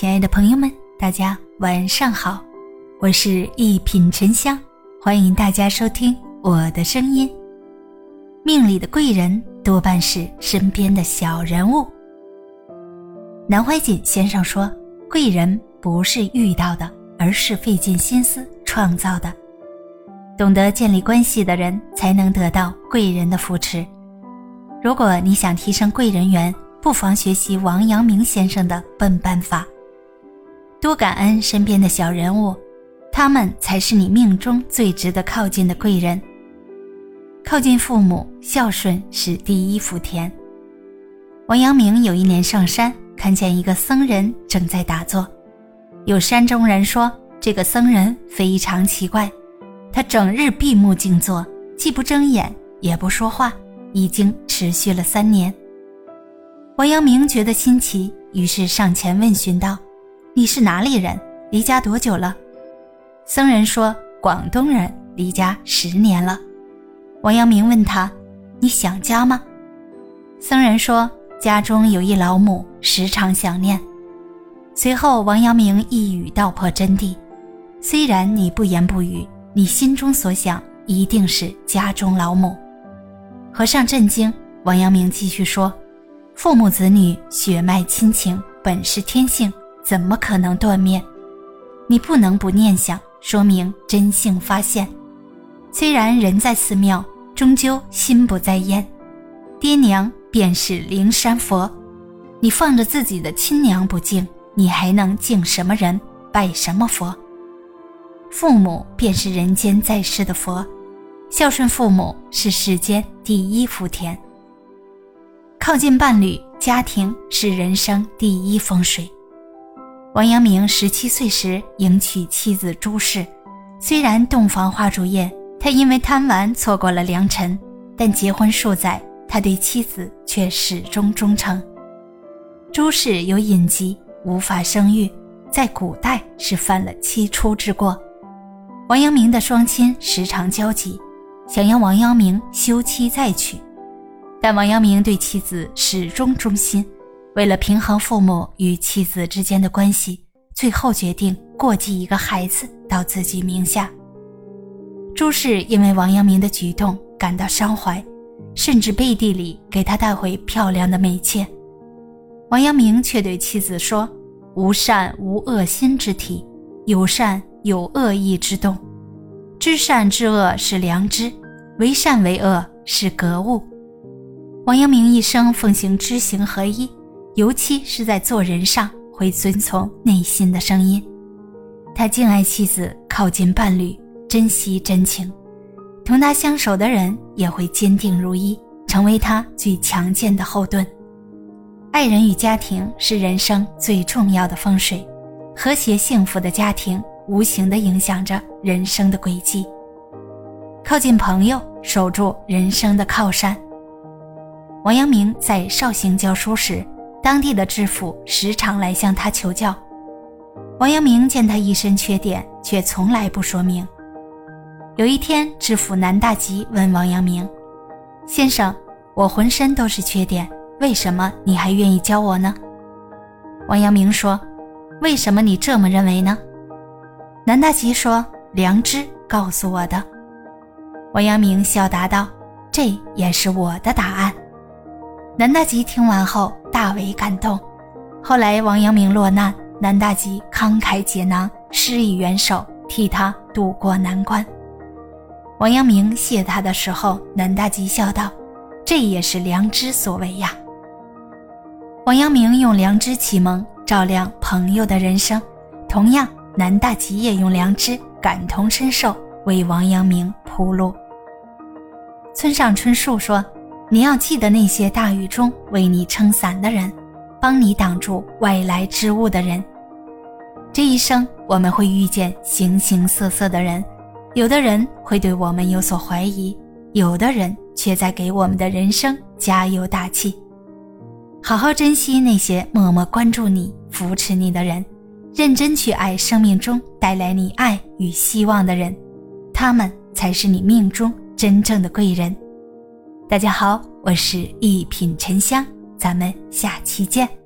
亲爱的朋友们，大家晚上好，我是一品沉香，欢迎大家收听我的声音。命里的贵人多半是身边的小人物。南怀瑾先生说：“贵人不是遇到的，而是费尽心思创造的。懂得建立关系的人，才能得到贵人的扶持。如果你想提升贵人缘，不妨学习王阳明先生的笨办法。”多感恩身边的小人物，他们才是你命中最值得靠近的贵人。靠近父母，孝顺是第一福田。王阳明有一年上山，看见一个僧人正在打坐。有山中人说，这个僧人非常奇怪，他整日闭目静坐，既不睁眼，也不说话，已经持续了三年。王阳明觉得新奇，于是上前问询道。你是哪里人？离家多久了？僧人说：“广东人，离家十年了。”王阳明问他：“你想家吗？”僧人说：“家中有一老母，时常想念。”随后，王阳明一语道破真谛：“虽然你不言不语，你心中所想一定是家中老母。”和尚震惊。王阳明继续说：“父母子女血脉亲情本是天性。”怎么可能断灭？你不能不念想，说明真性发现。虽然人在寺庙，终究心不在焉。爹娘便是灵山佛，你放着自己的亲娘不敬，你还能敬什么人，拜什么佛？父母便是人间在世的佛，孝顺父母是世间第一福田。靠近伴侣、家庭是人生第一风水。王阳明十七岁时迎娶妻子朱氏，虽然洞房花烛夜，他因为贪玩错过了良辰，但结婚数载，他对妻子却始终忠诚。朱氏有隐疾，无法生育，在古代是犯了七出之过。王阳明的双亲时常焦急，想要王阳明休妻再娶，但王阳明对妻子始终忠心。为了平衡父母与妻子之间的关系，最后决定过继一个孩子到自己名下。朱氏因为王阳明的举动感到伤怀，甚至背地里给他带回漂亮的美妾。王阳明却对妻子说：“无善无恶心之体，有善有恶意之动。知善知恶是良知，为善为恶是格物。”王阳明一生奉行知行合一。尤其是在做人上，会遵从内心的声音。他敬爱妻子，靠近伴侣，珍惜真情，同他相守的人也会坚定如一，成为他最强健的后盾。爱人与家庭是人生最重要的风水，和谐幸福的家庭无形地影响着人生的轨迹。靠近朋友，守住人生的靠山。王阳明在绍兴教书时。当地的知府时常来向他求教，王阳明见他一身缺点，却从来不说明。有一天，知府南大吉问王阳明：“先生，我浑身都是缺点，为什么你还愿意教我呢？”王阳明说：“为什么你这么认为呢？”南大吉说：“良知告诉我的。”王阳明笑答道：“这也是我的答案。”南大吉听完后大为感动。后来王阳明落难，南大吉慷慨解囊，施以援手，替他渡过难关。王阳明谢他的时候，南大吉笑道：“这也是良知所为呀。”王阳明用良知启蒙，照亮朋友的人生；同样，南大吉也用良知感同身受，为王阳明铺路。村上春树说。你要记得那些大雨中为你撑伞的人，帮你挡住外来之物的人。这一生我们会遇见形形色色的人，有的人会对我们有所怀疑，有的人却在给我们的人生加油打气。好好珍惜那些默默关注你、扶持你的人，认真去爱生命中带来你爱与希望的人，他们才是你命中真正的贵人。大家好，我是一品沉香，咱们下期见。